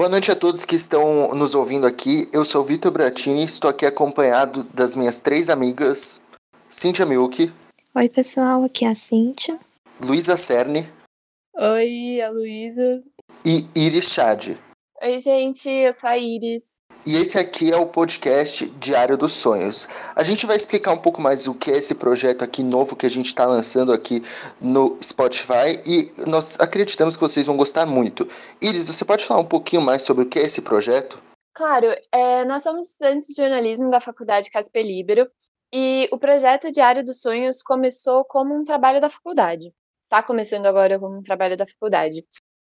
Boa noite a todos que estão nos ouvindo aqui. Eu sou o Vitor Bratini, estou aqui acompanhado das minhas três amigas, Cíntia Milk. Oi, pessoal, aqui é a Cíntia. Luísa Cerne. Oi, a Luísa. E Iris Chad. Oi, gente, eu sou a Iris. E esse aqui é o podcast Diário dos Sonhos. A gente vai explicar um pouco mais o que é esse projeto aqui novo que a gente está lançando aqui no Spotify e nós acreditamos que vocês vão gostar muito. Iris, você pode falar um pouquinho mais sobre o que é esse projeto? Claro, é, nós somos estudantes de jornalismo da Faculdade Casper Libero e o projeto Diário dos Sonhos começou como um trabalho da faculdade. Está começando agora como um trabalho da faculdade.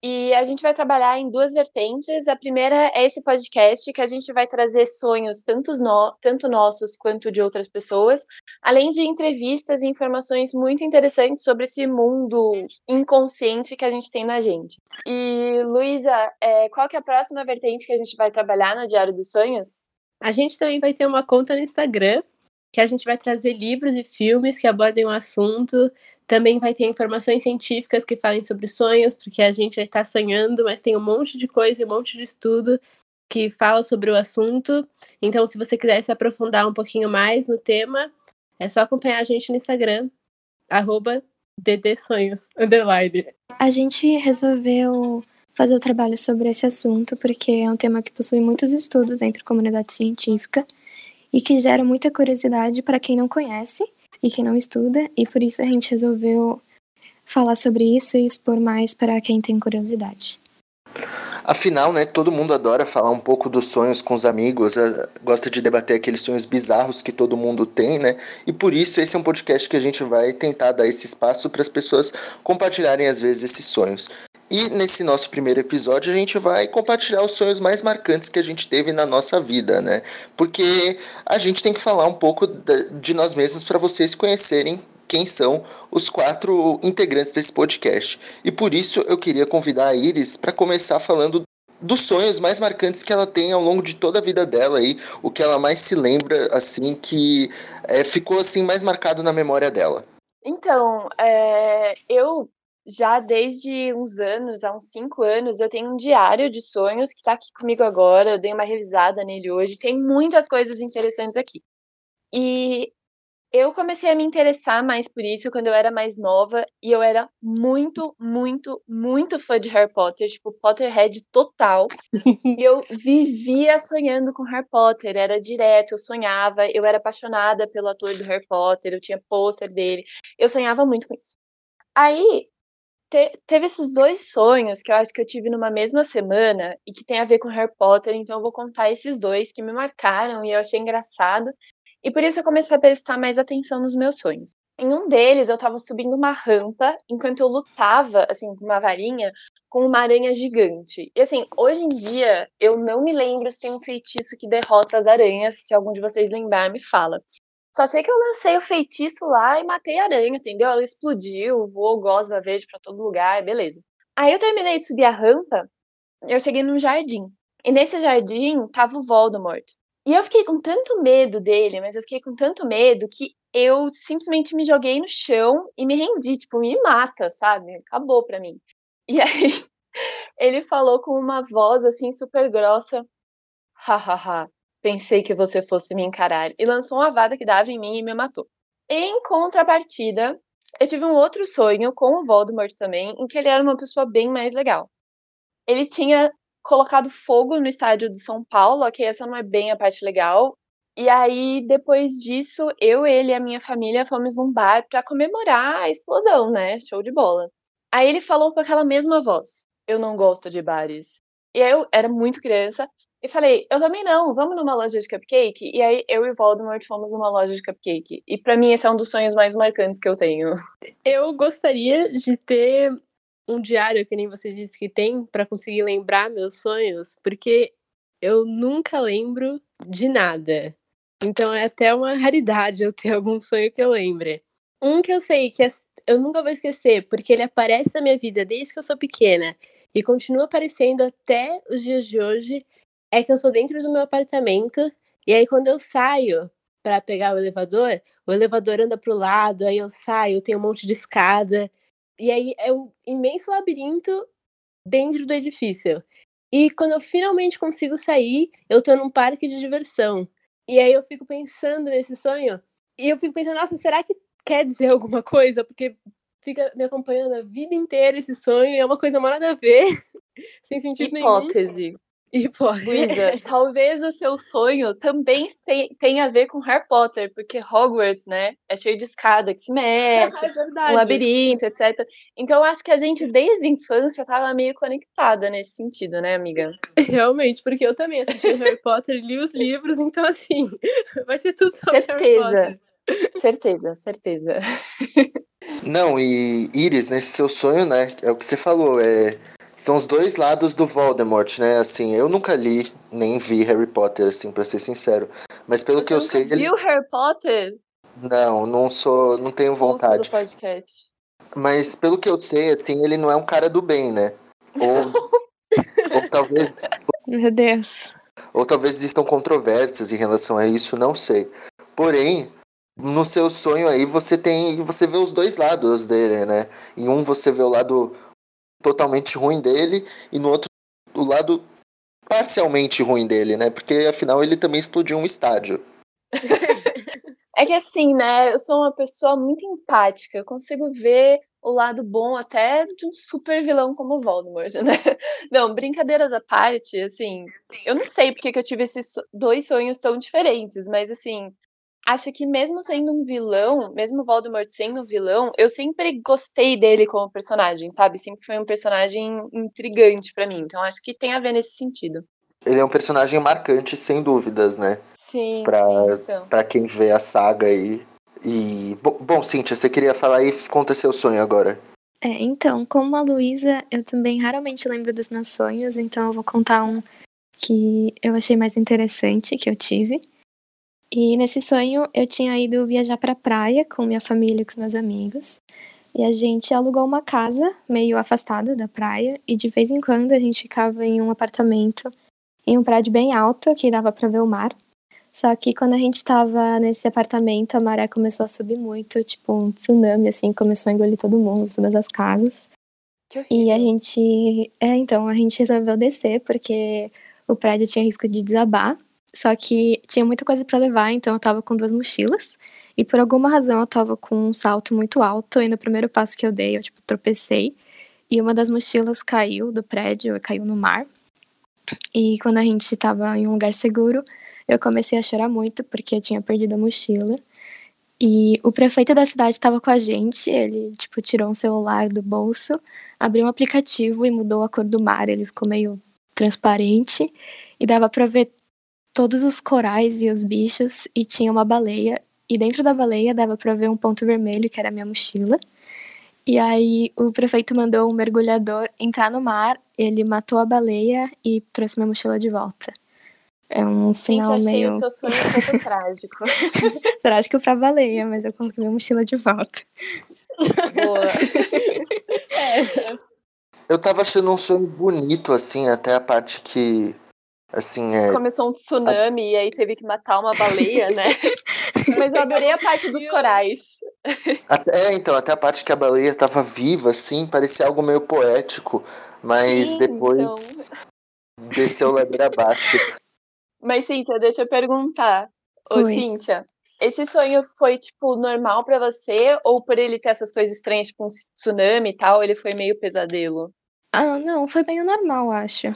E a gente vai trabalhar em duas vertentes. A primeira é esse podcast, que a gente vai trazer sonhos, tanto, no, tanto nossos quanto de outras pessoas, além de entrevistas e informações muito interessantes sobre esse mundo inconsciente que a gente tem na gente. E, Luísa, é, qual que é a próxima vertente que a gente vai trabalhar no Diário dos Sonhos? A gente também vai ter uma conta no Instagram, que a gente vai trazer livros e filmes que abordem o assunto, também vai ter informações científicas que falem sobre sonhos, porque a gente está sonhando, mas tem um monte de coisa, um monte de estudo que fala sobre o assunto. Então, se você quiser se aprofundar um pouquinho mais no tema, é só acompanhar a gente no Instagram, arroba DDSonhos, underline. A gente resolveu fazer o trabalho sobre esse assunto porque é um tema que possui muitos estudos entre a comunidade científica e que gera muita curiosidade para quem não conhece e quem não estuda, e por isso a gente resolveu falar sobre isso e expor mais para quem tem curiosidade. Afinal, né, todo mundo adora falar um pouco dos sonhos com os amigos, eh, gosta de debater aqueles sonhos bizarros que todo mundo tem, né? E por isso esse é um podcast que a gente vai tentar dar esse espaço para as pessoas compartilharem às vezes esses sonhos. E nesse nosso primeiro episódio a gente vai compartilhar os sonhos mais marcantes que a gente teve na nossa vida, né? Porque a gente tem que falar um pouco de nós mesmos para vocês conhecerem quem são os quatro integrantes desse podcast. E por isso eu queria convidar a Iris para começar falando dos sonhos mais marcantes que ela tem ao longo de toda a vida dela aí, o que ela mais se lembra assim que é, ficou assim mais marcado na memória dela. Então, é, eu já desde uns anos, há uns cinco anos, eu tenho um diário de sonhos que está aqui comigo agora. Eu dei uma revisada nele hoje. Tem muitas coisas interessantes aqui. E eu comecei a me interessar mais por isso quando eu era mais nova e eu era muito, muito, muito fã de Harry Potter, tipo Potterhead total. e eu vivia sonhando com Harry Potter, era direto, eu sonhava, eu era apaixonada pelo ator do Harry Potter, eu tinha pôster dele, eu sonhava muito com isso. Aí te, teve esses dois sonhos que eu acho que eu tive numa mesma semana e que tem a ver com Harry Potter, então eu vou contar esses dois que me marcaram e eu achei engraçado. E por isso eu comecei a prestar mais atenção nos meus sonhos. Em um deles, eu tava subindo uma rampa enquanto eu lutava, assim, com uma varinha, com uma aranha gigante. E assim, hoje em dia, eu não me lembro se tem um feitiço que derrota as aranhas. Se algum de vocês lembrar, me fala. Só sei que eu lancei o feitiço lá e matei a aranha, entendeu? Ela explodiu, voou gosma verde para todo lugar, beleza. Aí eu terminei de subir a rampa, eu cheguei num jardim. E nesse jardim tava o Voldemort. E eu fiquei com tanto medo dele, mas eu fiquei com tanto medo que eu simplesmente me joguei no chão e me rendi, tipo, me mata, sabe? Acabou pra mim. E aí ele falou com uma voz assim super grossa: hahaha, Pensei que você fosse me encarar. E lançou uma vada que dava em mim e me matou. Em contrapartida, eu tive um outro sonho com o Voldemort também, em que ele era uma pessoa bem mais legal. Ele tinha colocado fogo no estádio do São Paulo, ok, essa não é bem a parte legal. E aí, depois disso, eu, ele e a minha família fomos num bar para comemorar a explosão, né? Show de bola. Aí ele falou com aquela mesma voz: Eu não gosto de bares. E eu era muito criança, e falei, eu também não, vamos numa loja de cupcake? E aí eu e Voldemort fomos numa loja de cupcake. E para mim esse é um dos sonhos mais marcantes que eu tenho. Eu gostaria de ter um diário, que nem você disse que tem, para conseguir lembrar meus sonhos, porque eu nunca lembro de nada. Então é até uma raridade eu ter algum sonho que eu lembre. Um que eu sei que é, eu nunca vou esquecer, porque ele aparece na minha vida desde que eu sou pequena e continua aparecendo até os dias de hoje, é que eu sou dentro do meu apartamento e aí quando eu saio para pegar o elevador, o elevador anda pro lado, aí eu saio, tem um monte de escada e aí é um imenso labirinto dentro do edifício. E quando eu finalmente consigo sair, eu tô num parque de diversão. E aí eu fico pensando nesse sonho. E eu fico pensando, nossa, será que quer dizer alguma coisa? Porque fica me acompanhando a vida inteira esse sonho e é uma coisa nada a ver. sem sentido Hipótese. nenhum. Hipótese. Luísa, talvez o seu sonho também tenha a ver com Harry Potter, porque Hogwarts, né, é cheio de escada que se mexe, é um labirinto, etc. Então, eu acho que a gente, desde a infância, tava meio conectada nesse sentido, né, amiga? Realmente, porque eu também assisti Harry Potter, li os livros, então, assim, vai ser tudo sobre certeza. Harry Potter. Certeza, certeza. Não, e Iris, nesse seu sonho, né, é o que você falou, é são os dois lados do Voldemort, né? Assim, eu nunca li nem vi Harry Potter, assim, para ser sincero. Mas pelo Você que eu nunca sei, ele viu Harry Potter? não, não sou, não tenho vontade. do podcast. Mas pelo que eu sei, assim, ele não é um cara do bem, né? Ou, ou talvez Meu Deus. ou talvez existam controvérsias em relação a isso, não sei. Porém, no seu sonho aí você tem, você vê os dois lados dele, né? Em um você vê o lado totalmente ruim dele e no outro o lado parcialmente ruim dele, né? Porque afinal ele também explodiu um estádio. É que assim, né? Eu sou uma pessoa muito empática. Eu consigo ver o lado bom até de um super vilão como Voldemort, né? Não, brincadeiras à parte, assim, eu não sei porque que eu tive esses dois sonhos tão diferentes, mas assim, acho que mesmo sendo um vilão, mesmo o Voldemort sendo um vilão, eu sempre gostei dele como personagem, sabe? Sempre foi um personagem intrigante pra mim. Então acho que tem a ver nesse sentido. Ele é um personagem marcante, sem dúvidas, né? Sim, Pra- sim, então. Pra quem vê a saga aí. E. bo- Bom, Cíntia, você queria falar aí, conta seu sonho agora. É, então, como a Luísa, eu também raramente lembro dos meus sonhos, então eu vou contar um que eu achei mais interessante que eu tive. E nesse sonho eu tinha ido viajar pra praia com minha família e com os meus amigos. E a gente alugou uma casa meio afastada da praia e de vez em quando a gente ficava em um apartamento em um prédio bem alto que dava pra ver o mar. Só que quando a gente tava nesse apartamento, a maré começou a subir muito, tipo um tsunami, assim, começou a engolir todo mundo, todas as casas. E a gente. É, então, a gente resolveu descer, porque o prédio tinha risco de desabar. Só que tinha muita coisa pra levar, então eu tava com duas mochilas. E por alguma razão eu tava com um salto muito alto, e no primeiro passo que eu dei, eu, tipo, tropecei. E uma das mochilas caiu do prédio, caiu no mar. E quando a gente tava em um lugar seguro, eu comecei a chorar muito, porque eu tinha perdido a mochila. E o prefeito da cidade estava com a gente, ele, tipo, tirou um celular do bolso, abriu um aplicativo e mudou a cor do mar, ele ficou meio transparente e dava pra ver todos os corais e os bichos e tinha uma baleia e dentro da baleia dava pra ver um ponto vermelho que era a minha mochila. E aí o prefeito mandou um mergulhador entrar no mar, ele matou a baleia e trouxe minha mochila de volta. É um Gente, final achei meio o seu sonho um pouco trágico. trágico pra baleia, mas eu consegui minha mochila de volta. Boa. Eu tava achando um sonho bonito, assim, até a parte que. Assim, é. Começou um tsunami e aí teve que matar uma baleia, né? Mas eu adorei a parte dos corais. Até, é, então, até a parte que a baleia tava viva, assim, parecia algo meio poético. Mas Sim, depois desceu ladeira abaixo. Mas, Cíntia, deixa eu perguntar. Ô, Oi. Cíntia, esse sonho foi, tipo, normal pra você? Ou por ele ter essas coisas estranhas, tipo um tsunami e tal, ele foi meio pesadelo? Ah, não, foi meio normal, acho.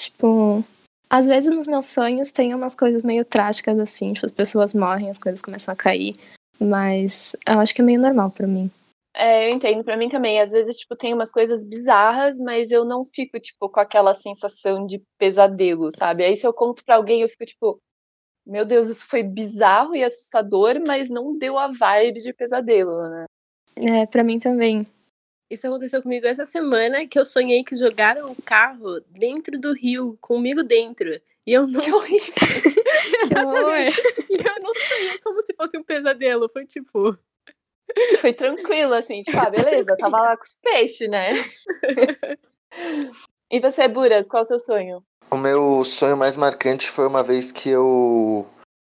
Tipo, às vezes nos meus sonhos tem umas coisas meio trágicas assim, tipo, as pessoas morrem, as coisas começam a cair, mas eu acho que é meio normal pra mim. É, eu entendo, pra mim também. Às vezes, tipo, tem umas coisas bizarras, mas eu não fico, tipo, com aquela sensação de pesadelo, sabe? Aí se eu conto pra alguém, eu fico, tipo, meu Deus, isso foi bizarro e assustador, mas não deu a vibe de pesadelo, né? É, pra mim também. Isso aconteceu comigo essa semana que eu sonhei que jogaram o carro dentro do rio, comigo dentro. E eu não. Que horrível. Que horror. E eu não sonhei como se fosse um pesadelo. Foi tipo. Foi tranquilo, assim, tipo, ah, beleza, tava lá com os peixes, né? e você, Buras, qual é o seu sonho? O meu sonho mais marcante foi uma vez que eu.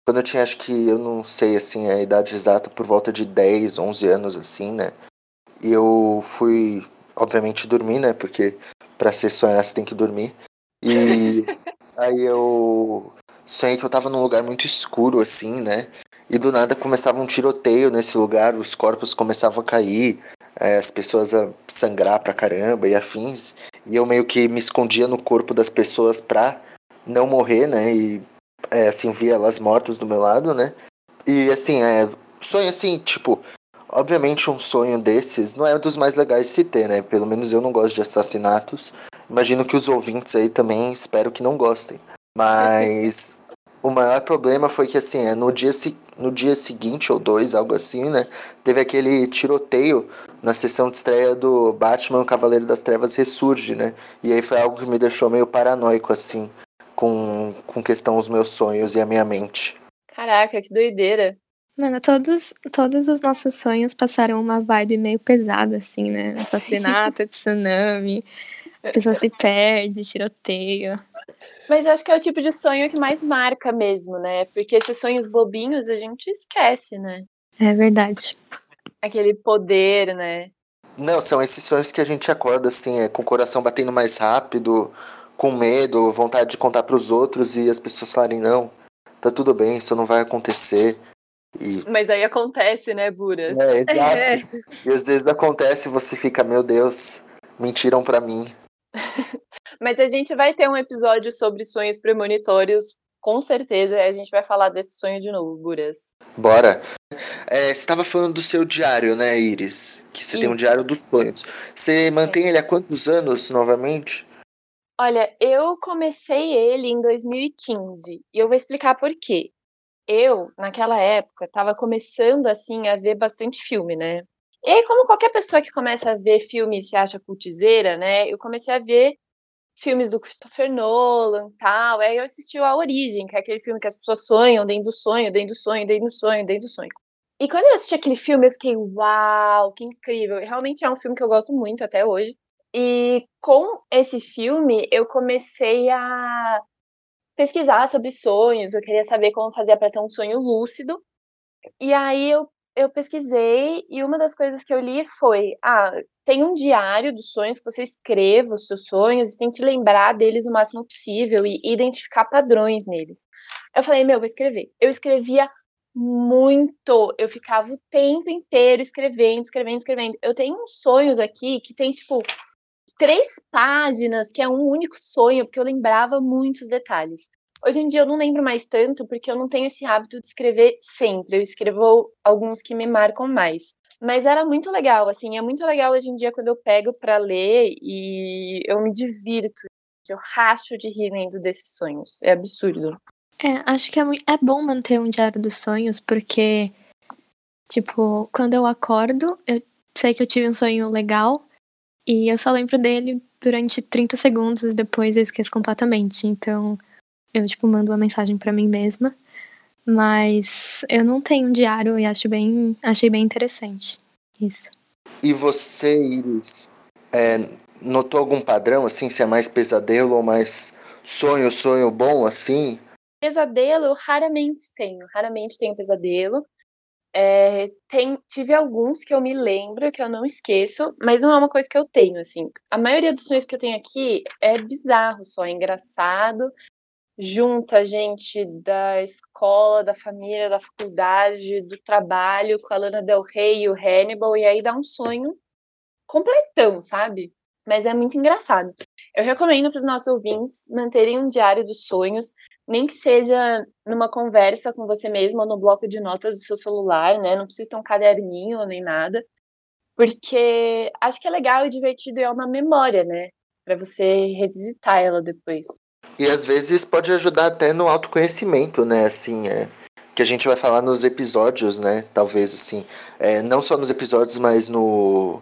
Quando eu tinha, acho que, eu não sei, assim, a idade exata, por volta de 10, 11 anos, assim, né? E eu fui, obviamente, dormir, né? Porque Pra se sonhar, você tem que dormir. E aí eu sonhei que eu tava num lugar muito escuro, assim, né? E do nada começava um tiroteio nesse lugar, os corpos começavam a cair, é, as pessoas a sangrar pra caramba e afins. E eu meio que me escondia no corpo das pessoas pra não morrer, né? E é, assim, via elas mortas do meu lado, né? E assim, é, sonho assim, tipo, obviamente um sonho desses não é dos mais legais de se ter, né? Pelo menos eu não gosto de assassinatos. Imagino que os ouvintes aí também espero que não gostem. Mas o maior problema foi que assim, é, no dia, no dia seguinte ou dois, algo assim, né? Teve aquele tiroteio na sessão de estreia do Batman o Cavaleiro das Trevas Ressurge, né? E aí foi algo que me deixou meio paranoico, assim, com, com questão os meus sonhos e a minha mente. Caraca, que doideira. Mano, todos, todos os nossos sonhos passaram uma vibe meio pesada, assim, né? Assassinato, tsunami, a pessoa se perde, tiroteio. Mas acho que é o tipo de sonho que mais marca mesmo, né? Porque esses sonhos bobinhos a gente esquece, né? É verdade. Aquele poder, né? Não, são esses sonhos que a gente acorda assim, é, com o coração batendo mais rápido, com medo, vontade de contar para os outros e as pessoas falarem não, tá tudo bem, isso não vai acontecer. E... Mas aí acontece, né, Buras? É, exato. É. E às vezes acontece e você fica, meu Deus, mentiram para mim. Mas a gente vai ter um episódio sobre sonhos premonitórios, com certeza. A gente vai falar desse sonho de novo, Buras. Bora. É, você estava falando do seu diário, né, Iris? Que você Isso. tem um diário dos sonhos. Você mantém é. ele há quantos anos, novamente? Olha, eu comecei ele em 2015 e eu vou explicar por quê. Eu, naquela época, estava começando assim a ver bastante filme, né? E aí, como qualquer pessoa que começa a ver filme e se acha cultizeira, né? Eu comecei a ver filmes do Christopher Nolan tal. Aí eu assisti A Origem, que é aquele filme que as pessoas sonham dentro do sonho, dentro do sonho, dentro do sonho, dentro do sonho. E quando eu assisti aquele filme, eu fiquei, uau, que incrível. Realmente é um filme que eu gosto muito até hoje. E com esse filme, eu comecei a pesquisar sobre sonhos, eu queria saber como fazer para ter um sonho lúcido. E aí eu, eu pesquisei e uma das coisas que eu li foi: ah, tem um diário dos sonhos que você escreva os seus sonhos e tente lembrar deles o máximo possível e identificar padrões neles. Eu falei, meu, vou escrever. Eu escrevia muito. Eu ficava o tempo inteiro escrevendo, escrevendo, escrevendo. Eu tenho uns sonhos aqui que tem, tipo, três páginas, que é um único sonho, porque eu lembrava muitos detalhes. Hoje em dia eu não lembro mais tanto, porque eu não tenho esse hábito de escrever sempre. Eu escrevo alguns que me marcam mais. Mas era muito legal, assim, é muito legal hoje em dia quando eu pego para ler e eu me divirto. Eu racho de rir lendo desses sonhos. É absurdo. É, acho que é, é bom manter um diário dos sonhos, porque, tipo, quando eu acordo, eu sei que eu tive um sonho legal, e eu só lembro dele durante 30 segundos e depois eu esqueço completamente. Então, eu, tipo, mando uma mensagem para mim mesma. Mas eu não tenho um diário e acho bem, achei bem interessante isso. E você, Iris, é, notou algum padrão, assim, se é mais pesadelo ou mais sonho, sonho bom, assim? Pesadelo eu raramente tenho, raramente tenho pesadelo. É, tem, tive alguns que eu me lembro, que eu não esqueço, mas não é uma coisa que eu tenho, assim. A maioria dos sonhos que eu tenho aqui é bizarro só, é engraçado. Junta gente da escola, da família, da faculdade, do trabalho, com a Lana Del Rey e o Hannibal, e aí dá um sonho completão, sabe? Mas é muito engraçado. Eu recomendo para os nossos ouvintes manterem um diário dos sonhos, nem que seja numa conversa com você mesmo ou no bloco de notas do seu celular, né? Não precisa ter um caderninho nem nada, porque acho que é legal e divertido e é uma memória, né? Para você revisitar ela depois. E às vezes pode ajudar até no autoconhecimento, né? Assim, é que a gente vai falar nos episódios, né? Talvez assim, é, não só nos episódios, mas no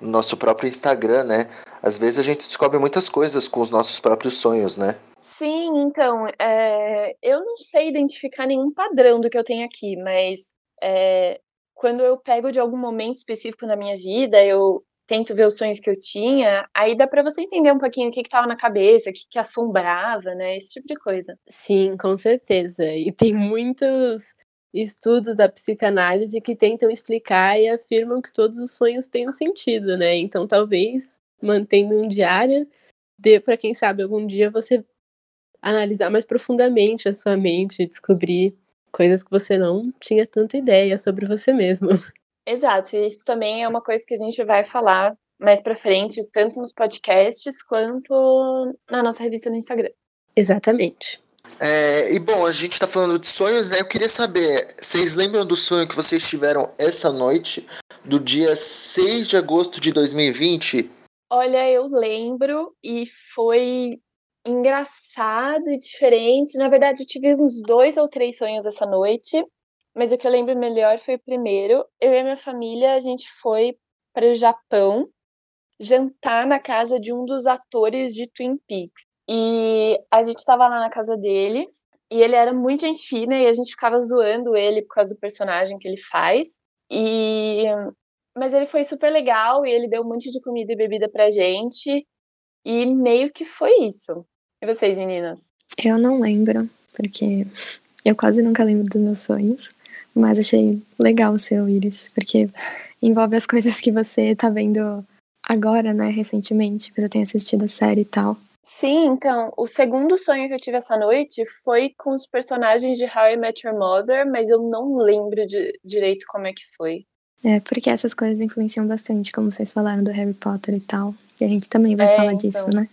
nosso próprio Instagram, né? Às vezes a gente descobre muitas coisas com os nossos próprios sonhos, né? Sim, então, é, eu não sei identificar nenhum padrão do que eu tenho aqui, mas é, quando eu pego de algum momento específico na minha vida, eu tento ver os sonhos que eu tinha, aí dá para você entender um pouquinho o que estava na cabeça, o que, que assombrava, né? Esse tipo de coisa. Sim, com certeza. E tem muitos estudos da psicanálise que tentam explicar e afirmam que todos os sonhos têm um sentido, né? Então, talvez mantendo um diário dê para quem sabe algum dia você analisar mais profundamente a sua mente, descobrir coisas que você não tinha tanta ideia sobre você mesmo. Exato, e isso também é uma coisa que a gente vai falar mais para frente, tanto nos podcasts quanto na nossa revista no Instagram. Exatamente. É, e bom, a gente está falando de sonhos, né? Eu queria saber, vocês lembram do sonho que vocês tiveram essa noite, do dia 6 de agosto de 2020? Olha, eu lembro e foi engraçado e diferente. Na verdade, eu tive uns dois ou três sonhos essa noite, mas o que eu lembro melhor foi o primeiro. Eu e a minha família, a gente foi para o Japão jantar na casa de um dos atores de Twin Peaks. E a gente estava lá na casa dele, e ele era muito gente fina, e a gente ficava zoando ele por causa do personagem que ele faz. E mas ele foi super legal e ele deu um monte de comida e bebida pra gente. E meio que foi isso. E vocês, meninas? Eu não lembro, porque eu quase nunca lembro dos meus sonhos. Mas achei legal o seu, Iris, porque envolve as coisas que você tá vendo agora, né, recentemente, que você tem assistido a série e tal. Sim, então, o segundo sonho que eu tive essa noite foi com os personagens de How I Met Your Mother, mas eu não lembro de, direito como é que foi. É, porque essas coisas influenciam bastante, como vocês falaram do Harry Potter e tal. E a gente também vai É, falar então. disso, né?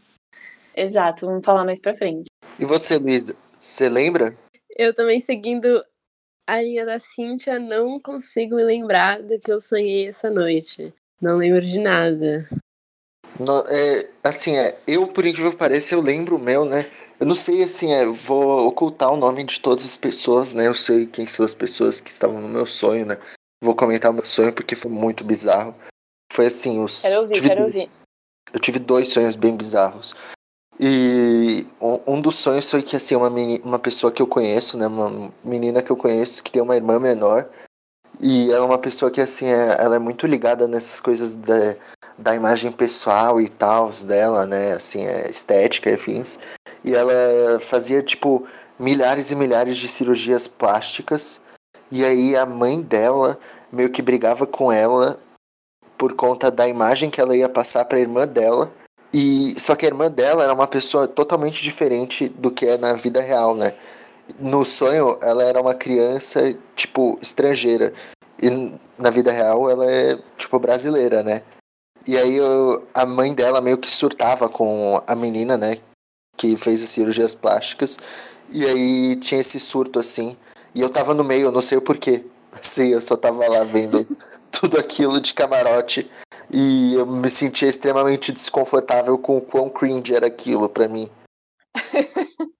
Exato, vamos falar mais pra frente. E você, Luísa, você lembra? Eu também seguindo a linha da Cíntia, não consigo me lembrar do que eu sonhei essa noite. Não lembro de nada. No- é, assim, é, eu, por incrível que pareça, eu lembro o meu, né? Eu não sei, assim, é, vou ocultar o nome de todas as pessoas, né? Eu sei quem são as pessoas que estavam no meu sonho, né? Vou comentar o meu sonho porque foi muito bizarro. Foi assim, os. Quero ouvir, tive quero dois- ouvir. Eu tive dois sonhos bem bizarros. E um, dos sonhos foi que, assim, uma, uma pessoa que eu conheço, né? Uma menina que eu conheço que tem uma irmã menor. E ela é uma pessoa que, assim, é, ela é muito ligada nessas coisas da, da imagem pessoal e tal dela, né? Assim, é, estética e afins. E ela fazia, tipo, milhares e milhares de cirurgias plásticas. E aí a mãe dela meio que brigava com ela por conta da imagem que ela ia passar para a irmã dela. E só que a irmã dela era uma pessoa totalmente diferente do que é na vida real, né? No sonho, ela era uma criança, tipo, estrangeira. E na vida real, ela é, tipo, brasileira, né? E aí eu- a mãe dela meio que surtava com a menina, né? Que fez as cirurgias plásticas. E aí tinha esse surto, assim. E eu tava no meio, eu não sei o porquê. Assim, eu só tava lá vendo tudo aquilo de camarote. E eu me sentia extremamente desconfortável com o quão cringe era aquilo pra mim.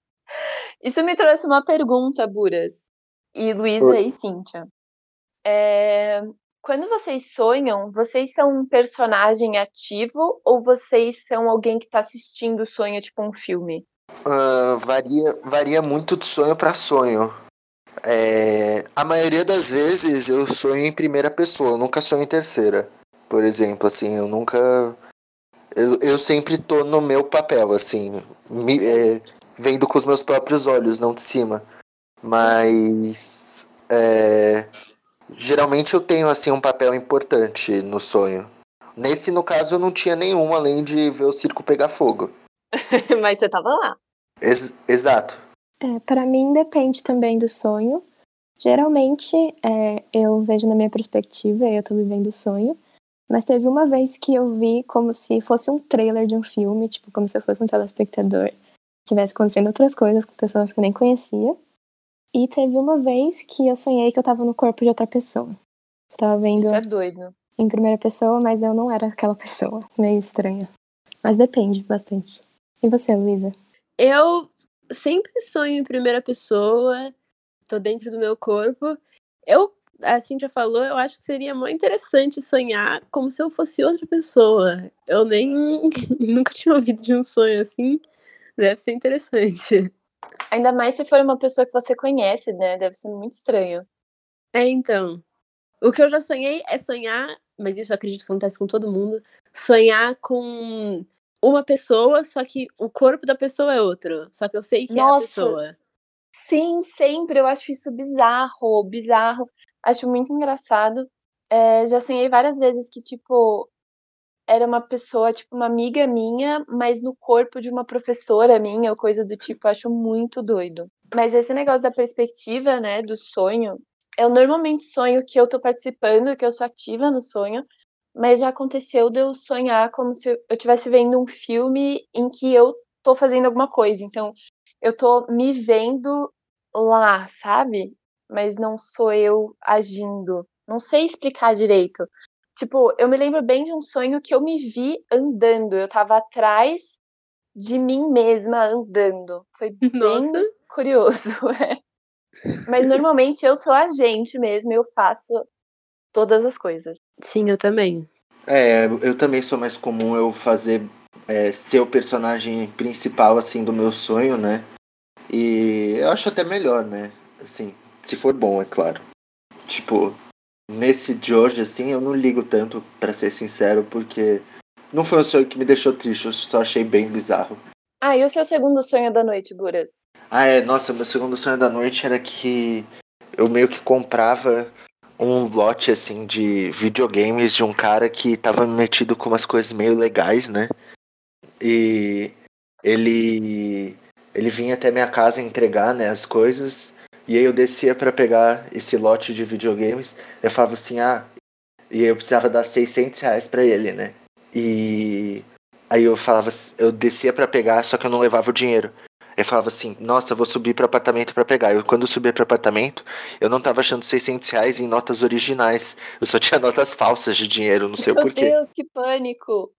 Isso me trouxe uma pergunta, Buras. E Luísa Oi. e Cíntia. É, Quando vocês sonham, vocês são um personagem ativo ou vocês são alguém que tá assistindo o sonho, tipo um filme? Ah, varia, varia muito de sonho pra sonho. É, a maioria das vezes eu sonho em primeira pessoa, eu nunca sonho em terceira. Por exemplo, assim, eu nunca. Eu, eu sempre tô no meu papel, assim, me- é, vendo com os meus próprios olhos, não de cima. Mas. é, geralmente eu tenho, assim, um papel importante no sonho. Nesse, no caso, eu não tinha nenhum, além de ver o circo pegar fogo. Mas você tava lá. Ex- exato. É, para mim depende também do sonho. Geralmente é, eu vejo na minha perspectiva, eu tô vivendo o sonho. Mas teve uma vez que eu vi como se fosse um trailer de um filme, tipo, como se eu fosse um telespectador. Tivesse acontecendo outras coisas com pessoas que eu nem conhecia. E teve uma vez que eu sonhei que eu tava no corpo de outra pessoa. Tava vendo Isso é doido. em primeira pessoa, mas eu não era aquela pessoa. Meio estranha. Mas depende bastante. E você, Luísa? Eu sempre sonho em primeira pessoa, tô dentro do meu corpo. Eu, a Cintia falou, eu acho que seria muito interessante sonhar como se eu fosse outra pessoa. Eu nem nunca tinha ouvido de um sonho assim. Deve ser interessante. Ainda mais se for uma pessoa que você conhece, né? Deve ser muito estranho. É, então. O que eu já sonhei é sonhar, mas isso eu acredito que acontece com todo mundo, sonhar com uma pessoa, só que o corpo da pessoa é outro. Só que eu sei que Nossa. é a pessoa. Sim, sempre. Eu acho isso bizarro, bizarro. Acho muito engraçado. É, já sonhei várias vezes que, tipo, era uma pessoa, tipo, uma amiga minha, mas no corpo de uma professora minha, ou coisa do tipo, acho muito doido. Mas esse negócio da perspectiva, né, do sonho, eu normalmente sonho que eu tô participando, que eu sou ativa no sonho, mas já aconteceu de eu sonhar como se eu estivesse vendo um filme em que eu tô fazendo alguma coisa. Então, eu tô me vendo lá, sabe? Mas não sou eu agindo. Não sei explicar direito. Tipo, eu me lembro bem de um sonho que eu me vi andando. Eu tava atrás de mim mesma andando. Foi bem Nossa. curioso, é. Mas normalmente eu sou a gente mesmo, eu faço todas as coisas. Sim, eu também. É, eu também sou mais comum eu fazer é, ser o personagem principal assim do meu sonho, né? E eu acho até melhor, né? Assim, se for bom, é claro. Tipo, nesse de hoje, assim, eu não ligo tanto, pra ser sincero, porque não foi um sonho que me deixou triste, eu só achei bem bizarro. Ah, e o seu segundo sonho da noite, Buras? Ah, é, nossa, meu segundo sonho da noite era que eu meio que comprava um lote, assim, de videogames de um cara que tava metido com umas coisas meio legais, né? E ele ele vinha até minha casa entregar, né, as coisas, e aí eu descia para pegar esse lote de videogames, eu falava assim, ah, e eu precisava dar 600 reais pra ele, né? E aí eu falava, eu descia para pegar, só que eu não levava o dinheiro. Eu falava assim, nossa, eu vou subir pro apartamento para pegar. Eu, quando eu subia pro apartamento, eu não tava achando 600 reais em notas originais. Eu só tinha notas falsas de dinheiro, não sei Meu porquê. Deus, que pânico!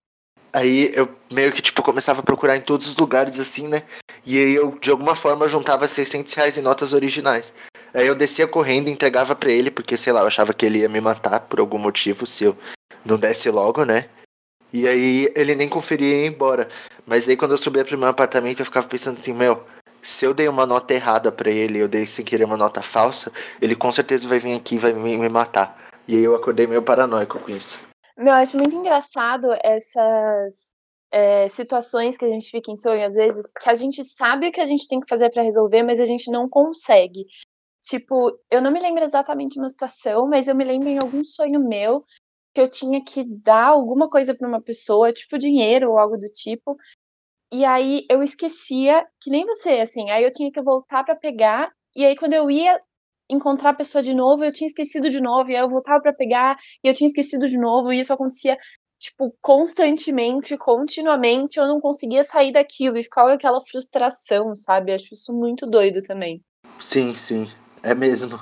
Aí eu meio que, tipo, começava a procurar em todos os lugares, assim, né? E aí eu, de alguma forma, juntava 600 reais em notas originais. Aí eu descia correndo e entregava pra ele, porque, sei lá, eu achava que ele ia me matar por algum motivo se eu não desse logo, né? E aí ele nem conferia e ia embora. Mas aí quando eu subia pro meu apartamento, eu ficava pensando assim, meu, se eu dei uma nota errada pra ele, eu dei sem querer uma nota falsa, ele com certeza vai vir aqui e vai me, me matar. E aí eu acordei meio paranoico com isso. Meu, eu acho muito engraçado essas é, situações que a gente fica em sonho, às vezes, que a gente sabe o que a gente tem que fazer pra resolver, mas a gente não consegue. Tipo, eu não me lembro exatamente uma situação, mas eu me lembro em algum sonho meu que eu tinha que dar alguma coisa pra uma pessoa, tipo dinheiro ou algo do tipo. E aí eu esquecia, que nem você, assim, aí eu tinha que voltar pra pegar, e aí quando eu ia encontrar a pessoa de novo, eu tinha esquecido de novo, e aí eu voltava pra pegar, e eu tinha esquecido de novo, e isso acontecia, tipo, constantemente, continuamente, eu não conseguia sair daquilo, e ficava aquela frustração, sabe? Acho isso muito doido também. Sim, sim, é mesmo.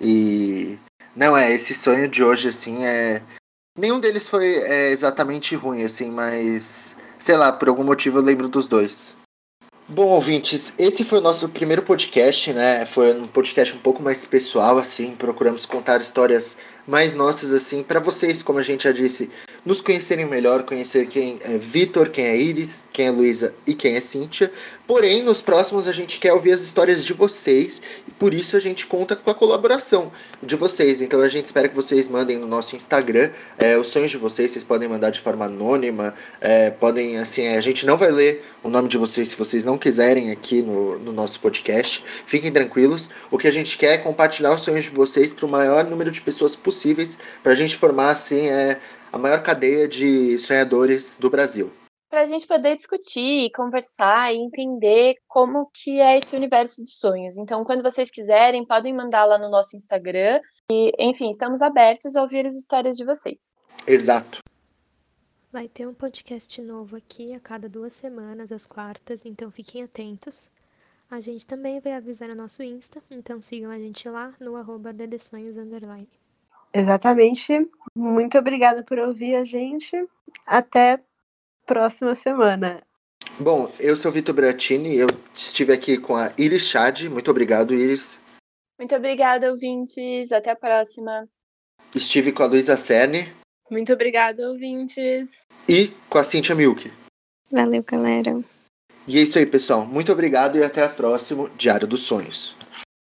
E. Não, é, esse sonho de hoje, assim, é. Nenhum deles foi é, exatamente ruim, assim, mas. Sei lá, por algum motivo eu lembro dos dois. Bom, ouvintes, esse foi o nosso primeiro podcast, né? Foi um podcast um pouco mais pessoal, assim. Procuramos contar histórias mais nossas, assim, para vocês, como a gente já disse, nos conhecerem melhor, conhecer quem é Vitor, quem é Iris, quem é Luísa e quem é Cíntia. Porém, nos próximos a gente quer ouvir as histórias de vocês e por isso a gente conta com a colaboração de vocês. Então a gente espera que vocês mandem no nosso Instagram é, os sonhos de vocês. Vocês podem mandar de forma anônima, é, podem, assim, a gente não vai ler o nome de vocês se vocês não quiserem aqui no, no nosso podcast. Fiquem tranquilos. O que a gente quer é compartilhar os sonhos de vocês para o maior número de pessoas possíveis para a gente formar, assim, é, a maior cadeia de sonhadores do Brasil. Pra gente poder discutir, conversar e entender como que é esse universo de sonhos. Então, quando vocês quiserem, podem mandar lá no nosso Instagram. E, enfim, estamos abertos a ouvir as histórias de vocês. Exato. Vai ter um podcast novo aqui a cada duas semanas, às quartas, então fiquem atentos. A gente também vai avisar no nosso Insta, então sigam a gente lá no arroba ddesonhos. Exatamente. Muito obrigada por ouvir a gente. Até próxima semana. Bom, eu sou o Vitor Beratini, eu estive aqui com a Iris Chad. Muito obrigado, Iris. Muito obrigada, ouvintes. Até a próxima. Estive com a Luísa Cerne Muito obrigada, ouvintes. e com a Cintia Milk. Valeu, galera. E é isso aí, pessoal. Muito obrigado e até a próxima Diário dos Sonhos.